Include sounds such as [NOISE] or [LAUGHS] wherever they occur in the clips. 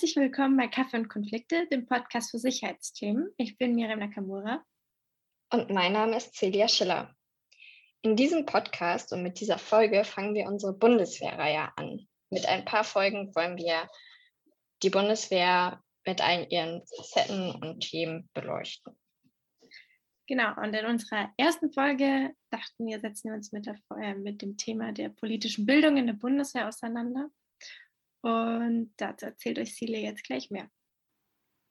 Herzlich willkommen bei Kaffee und Konflikte, dem Podcast für Sicherheitsthemen. Ich bin Miriam Nakamura. Und mein Name ist Celia Schiller. In diesem Podcast und mit dieser Folge fangen wir unsere Bundeswehrreihe an. Mit ein paar Folgen wollen wir die Bundeswehr mit allen ihren Facetten und Themen beleuchten. Genau, und in unserer ersten Folge dachten wir, setzen wir uns mit, der, äh, mit dem Thema der politischen Bildung in der Bundeswehr auseinander. Und dazu erzählt euch Sile jetzt gleich mehr.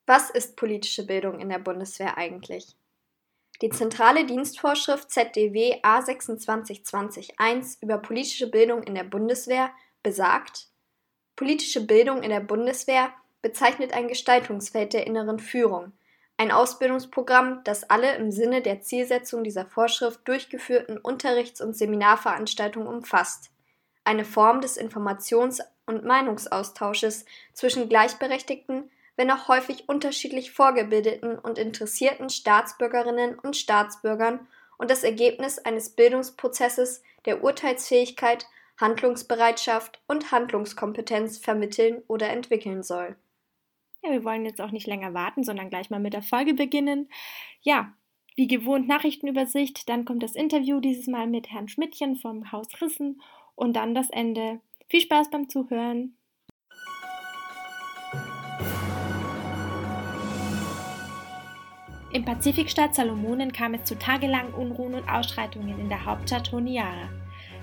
Was ist politische Bildung in der Bundeswehr eigentlich? Die zentrale Dienstvorschrift ZDW A26221 über politische Bildung in der Bundeswehr besagt, politische Bildung in der Bundeswehr bezeichnet ein Gestaltungsfeld der inneren Führung, ein Ausbildungsprogramm, das alle im Sinne der Zielsetzung dieser Vorschrift durchgeführten Unterrichts- und Seminarveranstaltungen umfasst, eine Form des Informations- und Meinungsaustausches zwischen gleichberechtigten, wenn auch häufig unterschiedlich vorgebildeten und interessierten Staatsbürgerinnen und Staatsbürgern und das Ergebnis eines Bildungsprozesses, der Urteilsfähigkeit, Handlungsbereitschaft und Handlungskompetenz vermitteln oder entwickeln soll. Ja, wir wollen jetzt auch nicht länger warten, sondern gleich mal mit der Folge beginnen. Ja, wie gewohnt Nachrichtenübersicht, dann kommt das Interview dieses Mal mit Herrn Schmidtchen vom Haus Rissen und dann das Ende. Viel Spaß beim Zuhören. Im Pazifikstaat Salomonen kam es zu tagelangen Unruhen und Ausschreitungen in der Hauptstadt Honiara.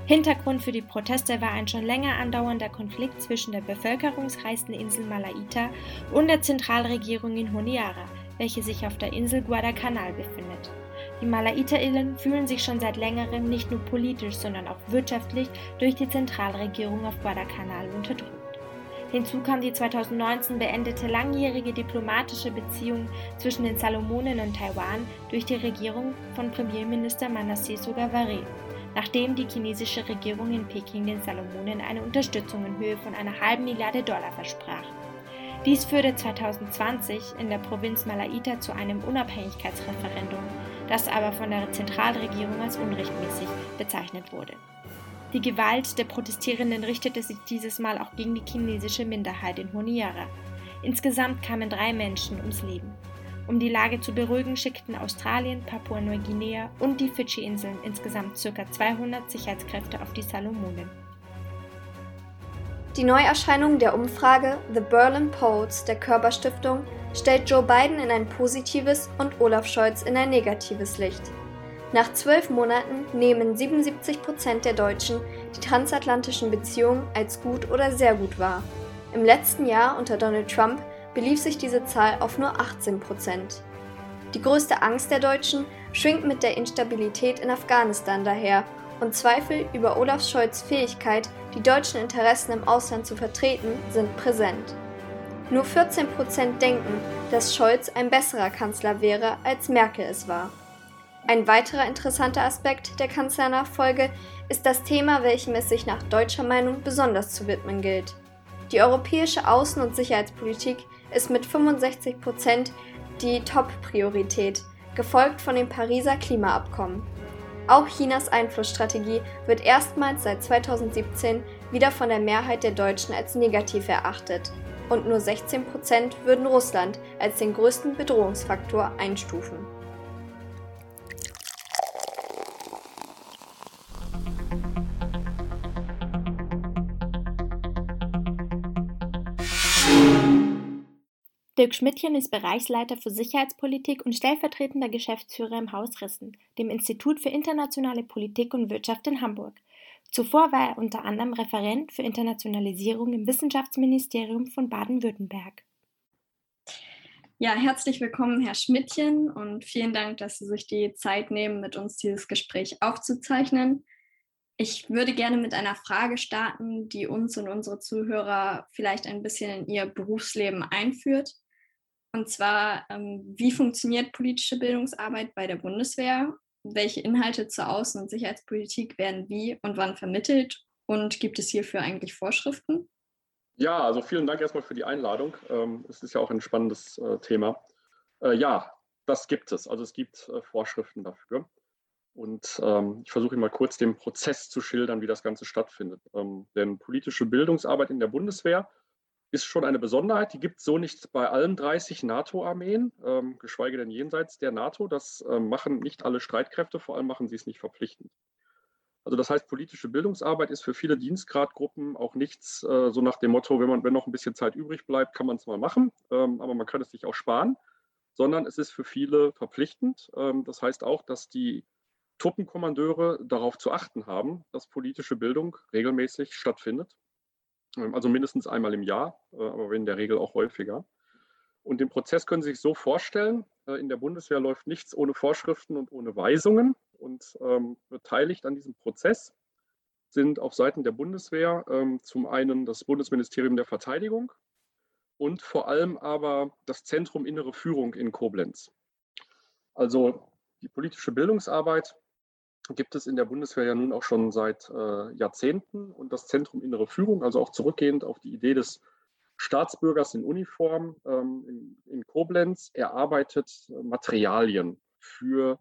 Hintergrund für die Proteste war ein schon länger andauernder Konflikt zwischen der bevölkerungsreichsten Insel Malaita und der Zentralregierung in Honiara, welche sich auf der Insel Guadalcanal befindet. Die Malaiterinnen fühlen sich schon seit längerem nicht nur politisch, sondern auch wirtschaftlich durch die Zentralregierung auf Guadalcanal unterdrückt. Hinzu kam die 2019 beendete langjährige diplomatische Beziehung zwischen den Salomonen und Taiwan durch die Regierung von Premierminister Manasseh Sogavare, nachdem die chinesische Regierung in Peking den Salomonen eine Unterstützung in Höhe von einer halben Milliarde Dollar versprach. Dies führte 2020 in der Provinz Malaita zu einem Unabhängigkeitsreferendum, das aber von der Zentralregierung als unrechtmäßig bezeichnet wurde. Die Gewalt der Protestierenden richtete sich dieses Mal auch gegen die chinesische Minderheit in Honiara. Insgesamt kamen drei Menschen ums Leben. Um die Lage zu beruhigen, schickten Australien, Papua-Neuguinea und die Fidschi-Inseln insgesamt ca. 200 Sicherheitskräfte auf die Salomonen. Die Neuerscheinung der Umfrage The Berlin Polls der Körperstiftung stellt Joe Biden in ein positives und Olaf Scholz in ein negatives Licht. Nach zwölf Monaten nehmen 77 Prozent der Deutschen die transatlantischen Beziehungen als gut oder sehr gut wahr. Im letzten Jahr unter Donald Trump belief sich diese Zahl auf nur 18 Prozent. Die größte Angst der Deutschen schwingt mit der Instabilität in Afghanistan daher und Zweifel über Olaf Scholz' Fähigkeit, die deutschen Interessen im Ausland zu vertreten, sind präsent. Nur 14 Prozent denken, dass Scholz ein besserer Kanzler wäre, als Merkel es war. Ein weiterer interessanter Aspekt der Kanzlernachfolge ist das Thema, welchem es sich nach deutscher Meinung besonders zu widmen gilt. Die europäische Außen- und Sicherheitspolitik ist mit 65 Prozent die Top-Priorität, gefolgt von dem Pariser Klimaabkommen. Auch Chinas Einflussstrategie wird erstmals seit 2017 wieder von der Mehrheit der Deutschen als negativ erachtet und nur 16 Prozent würden Russland als den größten Bedrohungsfaktor einstufen. Dirk Schmidtchen ist Bereichsleiter für Sicherheitspolitik und stellvertretender Geschäftsführer im Haus Rissen, dem Institut für internationale Politik und Wirtschaft in Hamburg. Zuvor war er unter anderem Referent für Internationalisierung im Wissenschaftsministerium von Baden-Württemberg. Ja, herzlich willkommen, Herr Schmidtchen, und vielen Dank, dass Sie sich die Zeit nehmen, mit uns dieses Gespräch aufzuzeichnen. Ich würde gerne mit einer Frage starten, die uns und unsere Zuhörer vielleicht ein bisschen in ihr Berufsleben einführt. Und zwar, ähm, wie funktioniert politische Bildungsarbeit bei der Bundeswehr? Welche Inhalte zur Außen- und Sicherheitspolitik werden wie und wann vermittelt? Und gibt es hierfür eigentlich Vorschriften? Ja, also vielen Dank erstmal für die Einladung. Ähm, es ist ja auch ein spannendes äh, Thema. Äh, ja, das gibt es. Also es gibt äh, Vorschriften dafür. Und ähm, ich versuche mal kurz den Prozess zu schildern, wie das Ganze stattfindet. Ähm, denn politische Bildungsarbeit in der Bundeswehr ist schon eine Besonderheit. Die gibt es so nicht bei allen 30 NATO-Armeen, ähm, geschweige denn jenseits der NATO. Das äh, machen nicht alle Streitkräfte, vor allem machen sie es nicht verpflichtend. Also das heißt, politische Bildungsarbeit ist für viele Dienstgradgruppen auch nichts äh, so nach dem Motto, wenn man wenn noch ein bisschen Zeit übrig bleibt, kann man es mal machen, ähm, aber man kann es sich auch sparen, sondern es ist für viele verpflichtend. Ähm, das heißt auch, dass die Truppenkommandeure darauf zu achten haben, dass politische Bildung regelmäßig stattfindet. Also mindestens einmal im Jahr, äh, aber in der Regel auch häufiger. Und den Prozess können Sie sich so vorstellen, äh, in der Bundeswehr läuft nichts ohne Vorschriften und ohne Weisungen und ähm, beteiligt an diesem Prozess sind auf Seiten der Bundeswehr ähm, zum einen das Bundesministerium der Verteidigung und vor allem aber das Zentrum Innere Führung in Koblenz. Also die politische Bildungsarbeit gibt es in der Bundeswehr ja nun auch schon seit äh, Jahrzehnten und das Zentrum Innere Führung, also auch zurückgehend auf die Idee des Staatsbürgers in Uniform ähm, in, in, Koblenz, erarbeitet Materialien für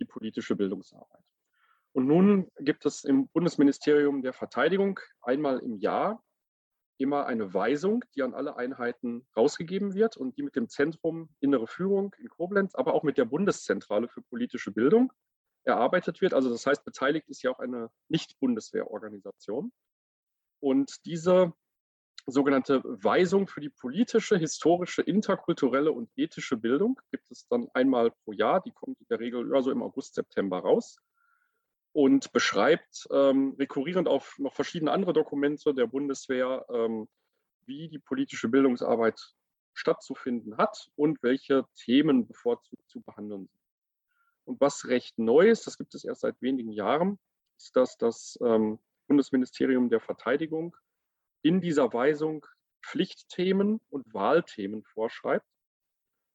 die politische Bildungsarbeit. Und nun gibt es im Bundesministerium der Verteidigung einmal im Jahr immer eine Weisung, die an alle Einheiten rausgegeben wird und die mit dem Zentrum Innere Führung in Koblenz, aber auch mit der Bundeszentrale für politische Bildung erarbeitet wird. Also das heißt, beteiligt ist ja auch eine Nicht-Bundeswehrorganisation. Und diese sogenannte Weisung für die politische, historische, interkulturelle und ethische Bildung gibt es dann einmal pro Jahr. Die kommt in der Regel ja, so im August, September raus und beschreibt, ähm, rekurrierend auf noch verschiedene andere Dokumente der Bundeswehr, ähm, wie die politische Bildungsarbeit stattzufinden hat und welche Themen bevorzugt zu behandeln sind. Und was recht neu ist, das gibt es erst seit wenigen Jahren, ist, dass das ähm, Bundesministerium der Verteidigung in dieser Weisung Pflichtthemen und Wahlthemen vorschreibt.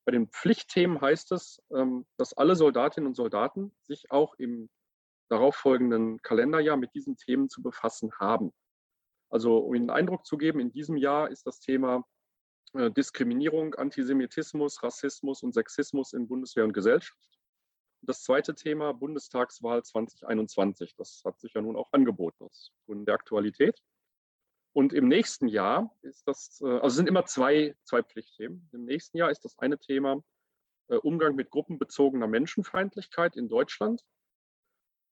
Bei den Pflichtthemen heißt es, ähm, dass alle Soldatinnen und Soldaten sich auch im darauffolgenden Kalenderjahr mit diesen Themen zu befassen haben. Also um Ihnen einen Eindruck zu geben, in diesem Jahr ist das Thema äh, Diskriminierung, Antisemitismus, Rassismus und Sexismus in Bundeswehr und Gesellschaft. Das zweite Thema Bundestagswahl 2021. Das hat sich ja nun auch angeboten aus Gründen der Aktualität. Und im nächsten Jahr ist das, äh, also sind immer zwei, zwei Pflichtthemen. Im nächsten Jahr ist das eine Thema äh, Umgang mit gruppenbezogener Menschenfeindlichkeit in Deutschland.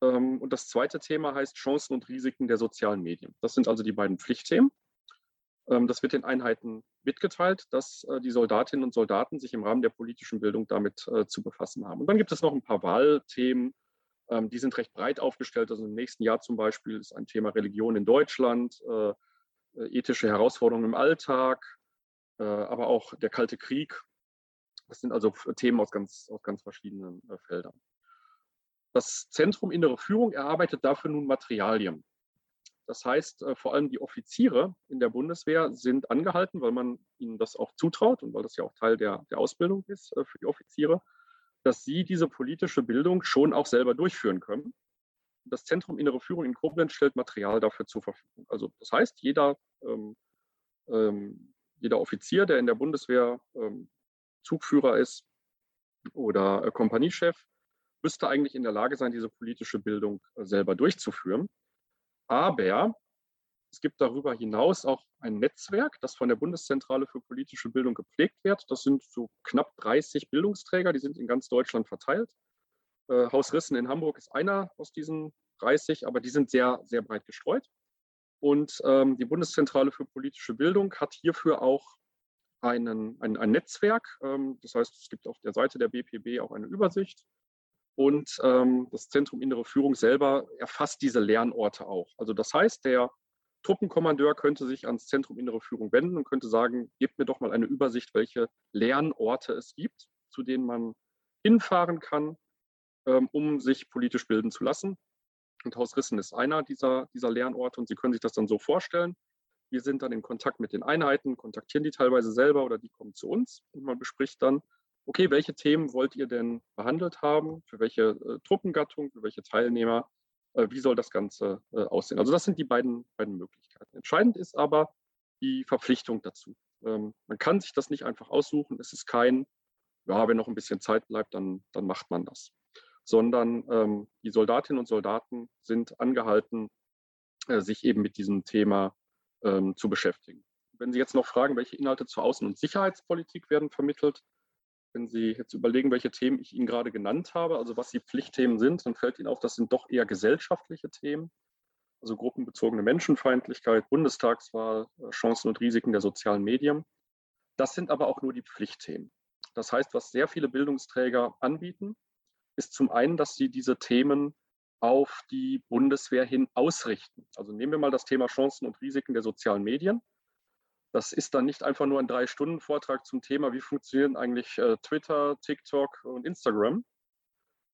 Ähm, und das zweite Thema heißt Chancen und Risiken der sozialen Medien. Das sind also die beiden Pflichtthemen. Ähm, das wird den Einheiten mitgeteilt, dass äh, die Soldatinnen und Soldaten sich im Rahmen der politischen Bildung damit zu befassen haben. Und dann gibt es noch ein paar Wahlthemen, ähm, die sind recht breit aufgestellt. Also im nächsten Jahr zum Beispiel ist ein Thema Religion in Deutschland, äh, ethische Herausforderungen im Alltag, äh, aber auch der Kalte Krieg. Das sind also Themen aus ganz, aus ganz verschiedenen äh, Feldern. Das Zentrum Innere Führung erarbeitet dafür nun Materialien. Das heißt, vor allem die Offiziere in der Bundeswehr sind angehalten, weil man ihnen das auch zutraut und weil das ja auch Teil der, der Ausbildung ist für die Offiziere, dass sie diese politische Bildung schon auch selber durchführen können das Zentrum Innere Führung in Koblenz stellt Material dafür zur Verfügung. Also das heißt, jeder, ähm, ähm, jeder Offizier, der in der Bundeswehr ähm, Zugführer ist oder äh, Kompaniechef, müsste eigentlich in der Lage sein, diese politische Bildung äh, selber durchzuführen. Aber es gibt darüber hinaus auch ein Netzwerk, das von der Bundeszentrale für politische Bildung gepflegt wird. Das sind so knapp 30 Bildungsträger, die sind in ganz Deutschland verteilt. Äh, Haus Rissen in Hamburg ist einer aus diesen 30, aber die sind sehr, sehr breit gestreut. Und ähm, die Bundeszentrale für politische Bildung hat hierfür auch einen, ein, ein Netzwerk. Ähm, das heißt, es gibt auf der Seite der BPB auch eine Übersicht. Und ähm, das Zentrum Innere Führung selber erfasst diese Lernorte auch. Also das heißt, der Truppenkommandeur könnte sich ans Zentrum Innere Führung wenden und könnte sagen, gebt mir doch mal eine Übersicht, welche Lernorte es gibt, zu denen man hinfahren kann, ähm, um sich politisch bilden zu lassen. Und Haus Rissen ist einer dieser, dieser Lernorte und Sie können sich das dann so vorstellen. Wir sind dann in Kontakt mit den Einheiten, kontaktieren die teilweise selber oder die kommen zu uns und man bespricht dann, okay, welche Themen wollt ihr denn behandelt haben, für welche äh, Truppengattung, für welche Teilnehmer, äh, wie soll das Ganze äh, aussehen. Also das sind die beiden, beiden Möglichkeiten. Entscheidend ist aber die Verpflichtung dazu. Ähm, man kann sich das nicht einfach aussuchen. Es ist kein, ja, wenn noch ein bisschen Zeit bleibt, dann, dann macht man das sondern ähm, die Soldatinnen und Soldaten sind angehalten, äh, sich eben mit diesem Thema ähm, zu beschäftigen. wenn Sie jetzt noch fragen, welche Inhalte zur Außen- und Sicherheitspolitik werden vermittelt, wenn Sie jetzt überlegen, welche Themen ich Ihnen gerade genannt habe, also was die Pflichtthemen sind, dann fällt Ihnen auf, das sind doch eher gesellschaftliche Themen, also gruppenbezogene Menschenfeindlichkeit, Bundestagswahl, äh, Chancen und Risiken der sozialen Medien. Das sind aber auch nur die Pflichtthemen. Das heißt, was sehr viele Bildungsträger anbieten, ist zum einen, dass sie diese Themen auf die Bundeswehr hin ausrichten. Also nehmen wir mal das Thema Chancen und Risiken der sozialen Medien. Das ist dann nicht einfach nur ein Drei-Stunden-Vortrag zum Thema, wie funktionieren eigentlich äh, Twitter, TikTok und Instagram,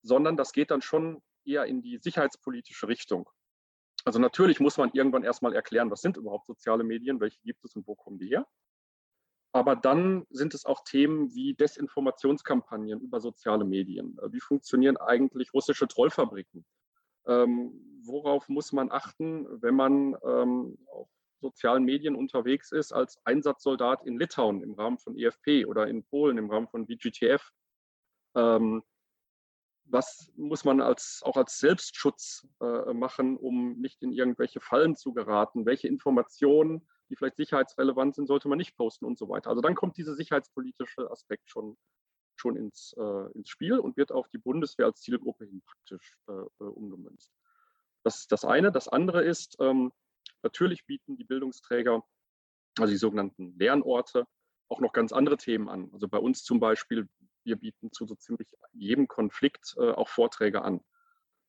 sondern das geht dann schon eher in die sicherheitspolitische Richtung. Also natürlich muss man irgendwann erstmal erklären, was sind überhaupt soziale Medien, welche gibt es und wo kommen die her. Aber dann sind es auch Themen wie Desinformationskampagnen über soziale Medien. Äh, wie funktionieren eigentlich russische Trollfabriken? Ähm, worauf muss man achten, wenn man ähm, auf sozialen Medien unterwegs ist als Einsatzsoldat in Litauen im Rahmen von EFP oder in Polen im Rahmen von VGTF? Ähm, was muss man als, auch als Selbstschutz äh, machen, um nicht in irgendwelche Fallen zu geraten? Welche Informationen, die vielleicht sicherheitsrelevant sind, sollte man nicht posten und so weiter? Also dann kommt dieser sicherheitspolitische Aspekt schon, schon ins, äh, ins Spiel und wird auf die Bundeswehr als Zielgruppe hin praktisch äh, äh umgemünzt. Das ist das eine. Das andere ist, ähm, natürlich bieten die Bildungsträger, also die sogenannten Lernorte, auch noch ganz andere Themen an. Also bei uns zum Beispiel wir bieten zu so ziemlich jedem Konflikt äh, auch Vorträge an.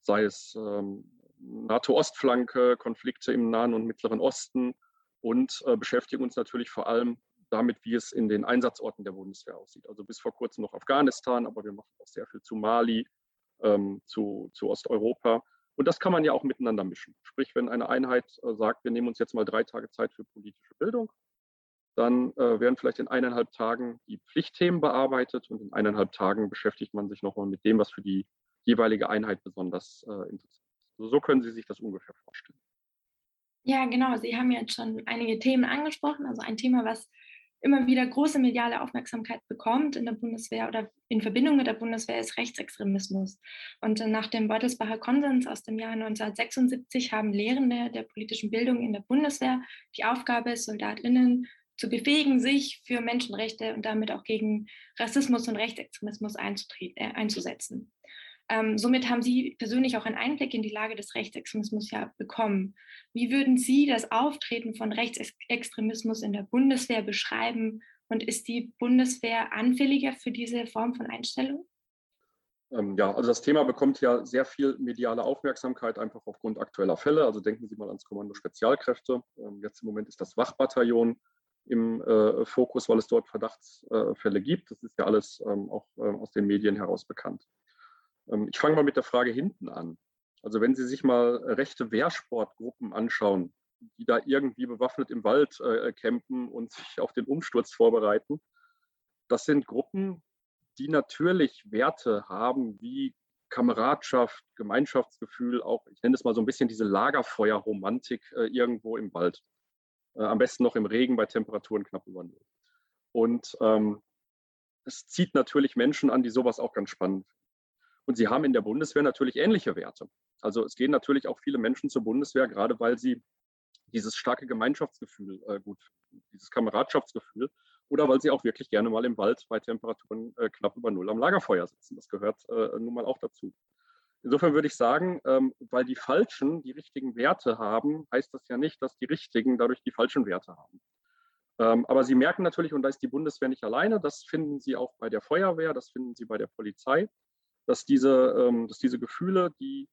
Sei es ähm, NATO-Ostflanke, Konflikte im Nahen und Mittleren Osten und äh, beschäftigen uns natürlich vor allem damit, wie es in den Einsatzorten der Bundeswehr aussieht. Also bis vor kurzem noch Afghanistan, aber wir machen auch sehr viel zu Mali, ähm, zu, zu Osteuropa. Und das kann man ja auch miteinander mischen. Sprich, wenn eine Einheit äh, sagt, wir nehmen uns jetzt mal drei Tage Zeit für politische Bildung, dann äh, werden vielleicht in eineinhalb Tagen die Pflichtthemen bearbeitet und in eineinhalb Tagen beschäftigt man sich nochmal mit dem, was für die jeweilige Einheit besonders äh, interessant ist. Also so können Sie sich das ungefähr vorstellen. Ja, genau. Sie haben jetzt schon einige Themen angesprochen. Also ein Thema, was immer wieder große mediale Aufmerksamkeit bekommt in der Bundeswehr oder in Verbindung mit der Bundeswehr ist Rechtsextremismus. Und nach dem Beutelsbacher Konsens aus dem Jahr 1976 haben Lehrende der politischen Bildung in der Bundeswehr die Aufgabe, Soldatinnen zu befähigen, sich für Menschenrechte und damit auch gegen Rassismus und Rechtsextremismus äh, einzusetzen. Ähm, somit haben Sie persönlich auch einen Einblick in die Lage des Rechtsextremismus ja bekommen. Wie würden Sie das Auftreten von Rechtsextremismus in der Bundeswehr beschreiben und ist die Bundeswehr anfälliger für diese Form von Einstellung? Ähm, ja, also das Thema bekommt ja sehr viel mediale Aufmerksamkeit, einfach aufgrund aktueller Fälle. Also denken Sie mal ans Kommando Spezialkräfte. Ähm, jetzt im Moment ist das Wachbataillon im äh, Fokus, weil es dort Verdachtsfälle gibt. Das ist ja alles ähm, auch aus den Medien heraus bekannt. Ähm, ich fange mal mit der Frage hinten an. Also wenn Sie sich mal rechte Wehrsportgruppen anschauen, die da irgendwie bewaffnet im Wald äh, campen und [LAUGHS] sich auf den Umsturz vorbereiten, das sind Gruppen, die natürlich Werte haben wie Kameradschaft, Gemeinschaftsgefühl, auch, ich nenne es mal so ein bisschen diese Lagerfeuerromantik äh, irgendwo im Wald. Äh, am besten noch im Regen bei Temperaturen knapp über Null. Und ähm, es zieht natürlich Menschen an, die sowas auch ganz spannend. Und sie haben in der Bundeswehr natürlich ähnliche Werte. Also es gehen natürlich auch viele Menschen zur Bundeswehr, gerade weil sie dieses starke Gemeinschaftsgefühl äh, gut dieses Kameradschaftsgefühl, oder weil sie auch wirklich gerne mal im Wald bei Temperaturen äh, knapp über Null am Lagerfeuer sitzen. Das gehört äh, nun mal auch dazu. Insofern würde ich sagen, ähm, weil die Falschen die richtigen Werte haben, heißt das ja nicht, dass die Richtigen dadurch die falschen Werte haben. Ähm, aber Sie merken natürlich, und da ist die Bundeswehr nicht alleine, das finden Sie auch bei der Feuerwehr, das finden Sie bei der Polizei, dass diese, ähm, dass diese Gefühle, die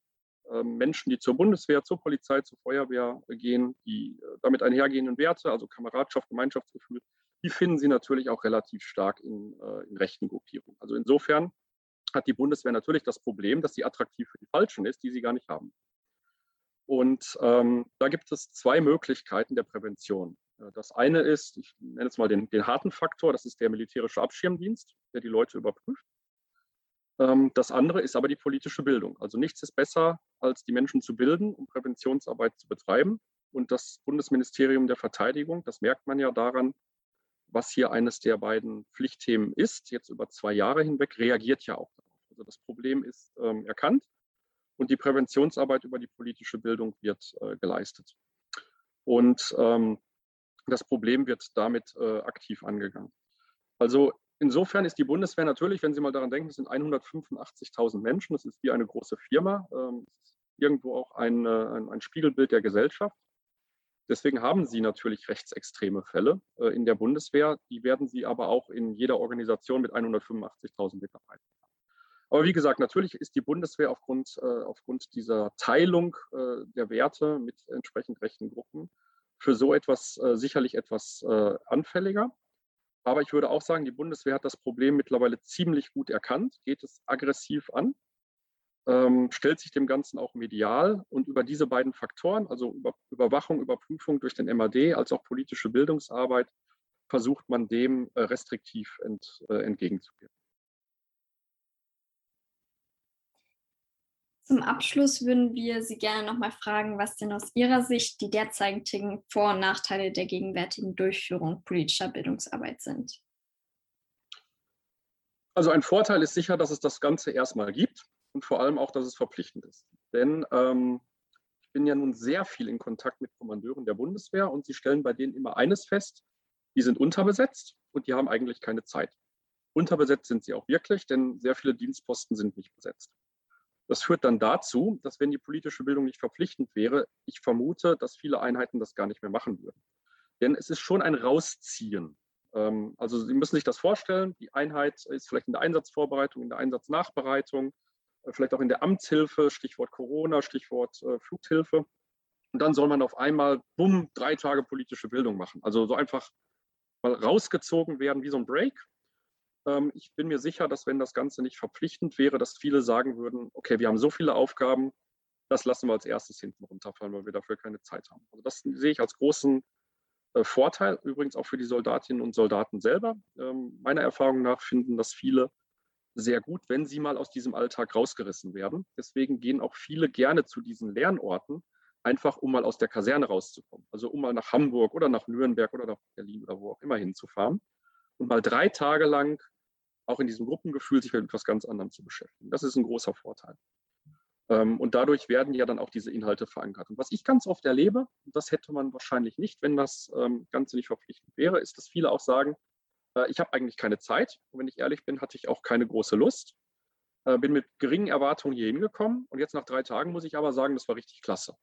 Menschen, die zur Bundeswehr, zur Polizei, zur Feuerwehr gehen, die äh, damit einhergehenden Werte, also Kameradschaft, Gemeinschaftsgefühl, die finden Sie natürlich auch relativ stark in, äh, in rechten Gruppierungen. Also insofern hat die Bundeswehr natürlich das Problem, dass sie attraktiv für die Falschen ist, die sie gar nicht haben. Und ähm, da gibt es zwei Möglichkeiten der Prävention. Äh, das eine ist, ich nenne es mal den, den harten Faktor, das ist der militärische Abschirmdienst, der die Leute überprüft. Ähm, das andere ist aber die politische Bildung. Also nichts ist besser, als die Menschen zu bilden, um Präventionsarbeit zu betreiben. Und das Bundesministerium der Verteidigung, das merkt man ja daran, was hier eines der beiden Pflichtthemen ist, jetzt über zwei Jahre hinweg, reagiert ja auch darauf. Also das Problem ist ähm, erkannt und die Präventionsarbeit über die politische Bildung wird äh, geleistet. Und ähm, Das Problem wird damit äh, aktiv angegangen. Also insofern ist die Bundeswehr natürlich, wenn Sie mal daran denken, es sind 185.000 Menschen, das ist wie eine große Firma, ähm, irgendwo auch ein, ein, ein, Spiegelbild der Gesellschaft. Deswegen haben Sie natürlich rechtsextreme Fälle äh, in der Bundeswehr. Die werden Sie aber auch in jeder Organisation mit 185.000 Mitarbeitern haben. Aber wie gesagt, natürlich ist die Bundeswehr aufgrund, äh, aufgrund dieser Teilung äh, der Werte mit entsprechend rechten Gruppen für so etwas äh, sicherlich etwas äh, anfälliger. Aber ich würde auch sagen, die Bundeswehr hat das Problem mittlerweile ziemlich gut erkannt, geht es aggressiv an, ähm, stellt sich dem Ganzen auch medial und über diese beiden Faktoren, also über Überwachung, Überprüfung durch den MAD als auch politische Bildungsarbeit, versucht man dem äh, restriktiv ent, äh, entgegenzuwirken. Zum Abschluss würden wir Sie gerne nochmal fragen, was denn aus Ihrer Sicht die derzeitigen Vor- und Nachteile der gegenwärtigen Durchführung politischer Bildungsarbeit sind. Also ein Vorteil ist sicher, dass es das Ganze erstmal gibt und vor allem auch, dass es verpflichtend ist. Denn ähm, ich bin ja nun sehr viel in Kontakt mit Kommandeuren der Bundeswehr und sie stellen bei denen immer eines fest, die sind unterbesetzt und die haben eigentlich keine Zeit. Unterbesetzt sind sie auch wirklich, denn sehr viele Dienstposten sind nicht besetzt. Das führt dann dazu, dass wenn die politische Bildung nicht verpflichtend wäre, ich vermute, dass viele Einheiten das gar nicht mehr machen würden. Denn es ist schon ein Rausziehen. Ähm, also Sie müssen sich das vorstellen, die Einheit ist vielleicht in der Einsatzvorbereitung, in der Einsatznachbereitung, äh, vielleicht auch in der Amtshilfe, Stichwort Corona, Stichwort äh, Flughilfe. Und dann soll man auf einmal, bumm, drei Tage politische Bildung machen. Also so einfach mal rausgezogen werden wie so ein Break ich bin mir sicher, dass wenn das Ganze nicht verpflichtend wäre, dass viele sagen würden, okay, wir haben so viele Aufgaben, das lassen wir als erstes hinten runterfallen, weil wir dafür keine Zeit haben. Also das sehe ich als großen äh, Vorteil, übrigens auch für die Soldatinnen und Soldaten selber. Ähm, meiner Erfahrung nach finden das viele sehr gut, wenn sie mal aus diesem Alltag rausgerissen werden. Deswegen gehen auch viele gerne zu diesen Lernorten, einfach um mal aus der Kaserne rauszukommen. Also um mal nach Hamburg oder nach Nürnberg oder nach Berlin oder wo auch immer hinzufahren und mal drei Tage lang auch in diesem Gruppengefühl sich mit etwas ganz anderem zu beschäftigen. Das ist ein großer Vorteil. Ähm, und dadurch werden ja dann auch diese Inhalte verankert. Und was ich ganz oft erlebe, das hätte man wahrscheinlich nicht, wenn das ähm, Ganze nicht verpflichtend wäre, ist, dass viele auch sagen, äh, ich habe eigentlich keine Zeit. Und wenn ich ehrlich bin, hatte ich auch keine große Lust. Äh, bin mit geringen Erwartungen hier hingekommen. Und jetzt nach drei Tagen muss ich aber sagen, das war richtig klasse.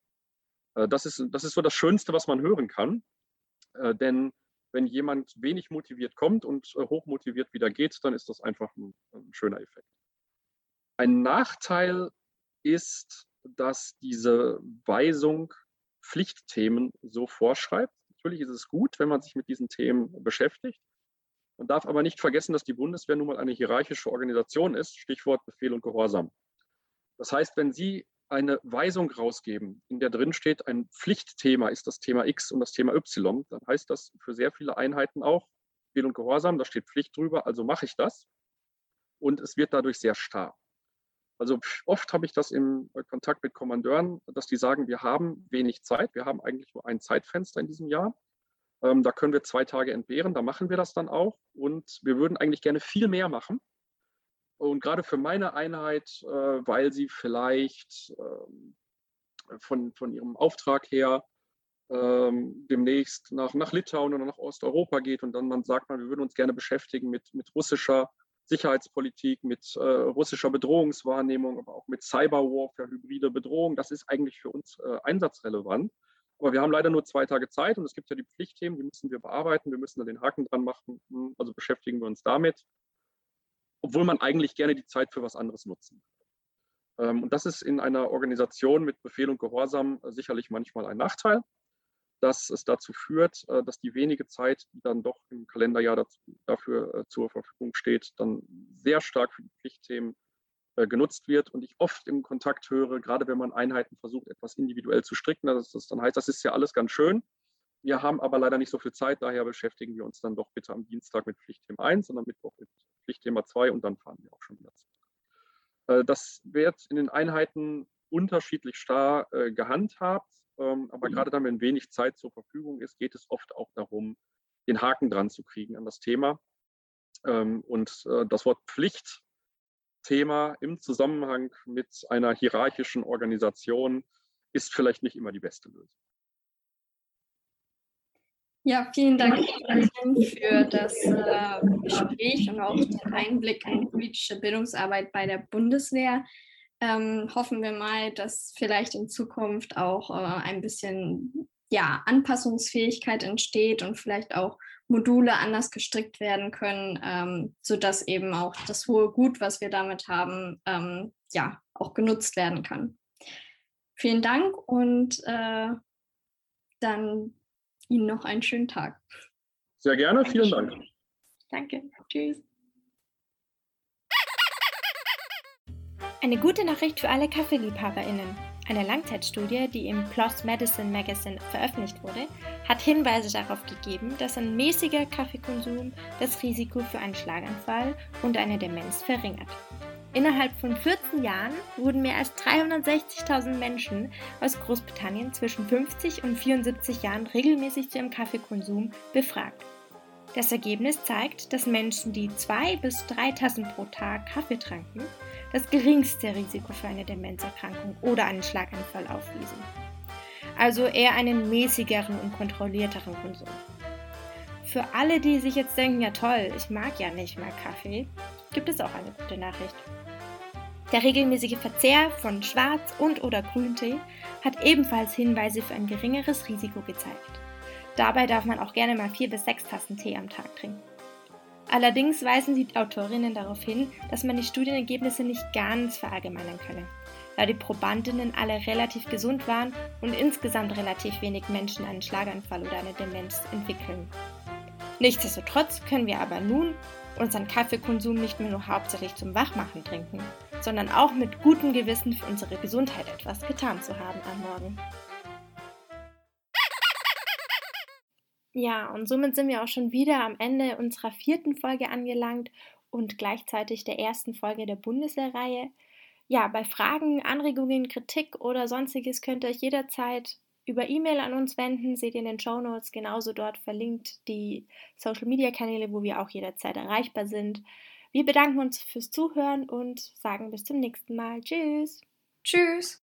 Äh, das, ist, das ist so das Schönste, was man hören kann. Denn wenn jemand wenig motiviert kommt und äh, hochmotiviert wieder geht, dann ist das einfach ein, ein schöner Effekt. Ein Nachteil ist, dass diese Weisung Pflichtthemen so vorschreibt. Natürlich ist es gut, wenn man sich mit diesen Themen beschäftigt. Man darf aber nicht vergessen, dass die Bundeswehr nun mal eine hierarchische Organisation ist, Stichwort Befehl und Gehorsam. Das heißt, wenn Sie eine Weisung rausgeben, in der drin steht, ein Pflichtthema ist das Thema X und das Thema Y, dann heißt das für sehr viele Einheiten auch Befehl und Gehorsam, da steht Pflicht drüber, also mache ich das. Und es wird dadurch sehr starr. Also oft habe ich das im Kontakt mit Kommandeuren, dass die sagen, wir haben wenig Zeit, wir haben eigentlich nur ein Zeitfenster in diesem Jahr. Ähm, da können wir zwei Tage entbehren, da machen wir das dann auch. Und wir würden eigentlich gerne viel mehr machen. Und gerade für meine Einheit, äh, weil sie vielleicht ähm, von, von ihrem Auftrag her ähm, demnächst nach, nach Litauen oder nach Osteuropa geht und dann man sagt man, wir würden uns gerne beschäftigen mit, mit russischer Sicherheitspolitik, mit äh, russischer Bedrohungswahrnehmung, aber auch mit Cyberwarfare, hybride Bedrohung. Das ist eigentlich für uns äh, einsatzrelevant. Aber wir haben leider nur zwei Tage Zeit und es gibt ja die Pflichtthemen, die müssen wir bearbeiten. Wir müssen da den Haken dran machen. Also beschäftigen wir uns damit obwohl man eigentlich gerne die Zeit für was anderes nutzen würde. Ähm, und das ist in einer Organisation mit Befehl und Gehorsam äh, sicherlich manchmal ein Nachteil, dass es dazu führt, äh, dass die wenige Zeit, die dann doch im Kalenderjahr dazu, dafür äh, zur Verfügung steht, dann sehr stark für die Pflichtthemen genutzt wird und ich oft im Kontakt höre, gerade wenn man Einheiten versucht, etwas individuell zu stricken, dass das dann heißt, das ist ja alles ganz schön, wir haben aber leider nicht so viel Zeit, daher beschäftigen wir uns dann doch bitte am Dienstag mit Pflichtthema 1 und am Mittwoch mit Pflichtthema 2 und dann fahren wir auch schon wieder zurück. Äh, das wird in den Einheiten unterschiedlich starr äh, gehandhabt, ähm, aber mhm. gerade dann, wenn wenig Zeit zur Verfügung ist, geht es oft auch darum, den Haken dran zu kriegen an das Thema. Ähm, und äh, das Wort Pflichtthema im Zusammenhang mit einer hierarchischen Organisation ist vielleicht nicht immer die beste Lösung. Ja, vielen Dank für das äh, Gespräch und auch den Einblick in politische Bildungsarbeit bei der Bundeswehr. Ähm, hoffen wir mal, dass vielleicht in Zukunft auch äh, ein bisschen ja, Anpassungsfähigkeit entsteht und vielleicht auch Module anders gestrickt werden können, ähm, sodass eben auch das hohe Gut, was wir damit haben, ähm, ja, auch genutzt werden kann. Vielen Dank und äh, dann Ihnen noch einen schönen Tag. Sehr gerne, vielen Dank. Danke, tschüss. Eine gute Nachricht für alle Kaffeeliebhaberinnen. Eine Langzeitstudie, die im PLOS Medicine Magazine veröffentlicht wurde, hat Hinweise darauf gegeben, dass ein mäßiger Kaffeekonsum das Risiko für einen Schlaganfall und eine Demenz verringert. Innerhalb von 14 Jahren wurden mehr als 360.000 Menschen aus Großbritannien zwischen 50 und 74 Jahren regelmäßig zu ihrem Kaffeekonsum befragt. Das Ergebnis zeigt, dass Menschen, die zwei bis drei Tassen pro Tag Kaffee tranken, das geringste Risiko für eine Demenzerkrankung oder einen Schlaganfall aufwiesen. Also eher einen mäßigeren und kontrollierteren Konsum. Für alle, die sich jetzt denken, ja toll, ich mag ja nicht mehr Kaffee, gibt es auch eine gute Nachricht. Der regelmäßige Verzehr von Schwarz- und oder Grüntee hat ebenfalls Hinweise für ein geringeres Risiko gezeigt. Dabei darf man auch gerne mal vier bis sechs Tassen Tee am Tag trinken. Allerdings weisen die Autorinnen darauf hin, dass man die Studienergebnisse nicht ganz verallgemeinern könne, da die Probandinnen alle relativ gesund waren und insgesamt relativ wenig Menschen einen Schlaganfall oder eine Demenz entwickeln. Nichtsdestotrotz können wir aber nun unseren Kaffeekonsum nicht mehr nur hauptsächlich zum Wachmachen trinken, sondern auch mit gutem Gewissen für unsere Gesundheit etwas getan zu haben am Morgen. Ja, und somit sind wir auch schon wieder am Ende unserer vierten Folge angelangt und gleichzeitig der ersten Folge der Bundeswehrreihe. Ja, bei Fragen, Anregungen, Kritik oder sonstiges könnt ihr euch jederzeit über E-Mail an uns wenden. Seht ihr in den Show Notes genauso dort verlinkt die Social Media Kanäle, wo wir auch jederzeit erreichbar sind. Wir bedanken uns fürs Zuhören und sagen bis zum nächsten Mal. Tschüss. Tschüss.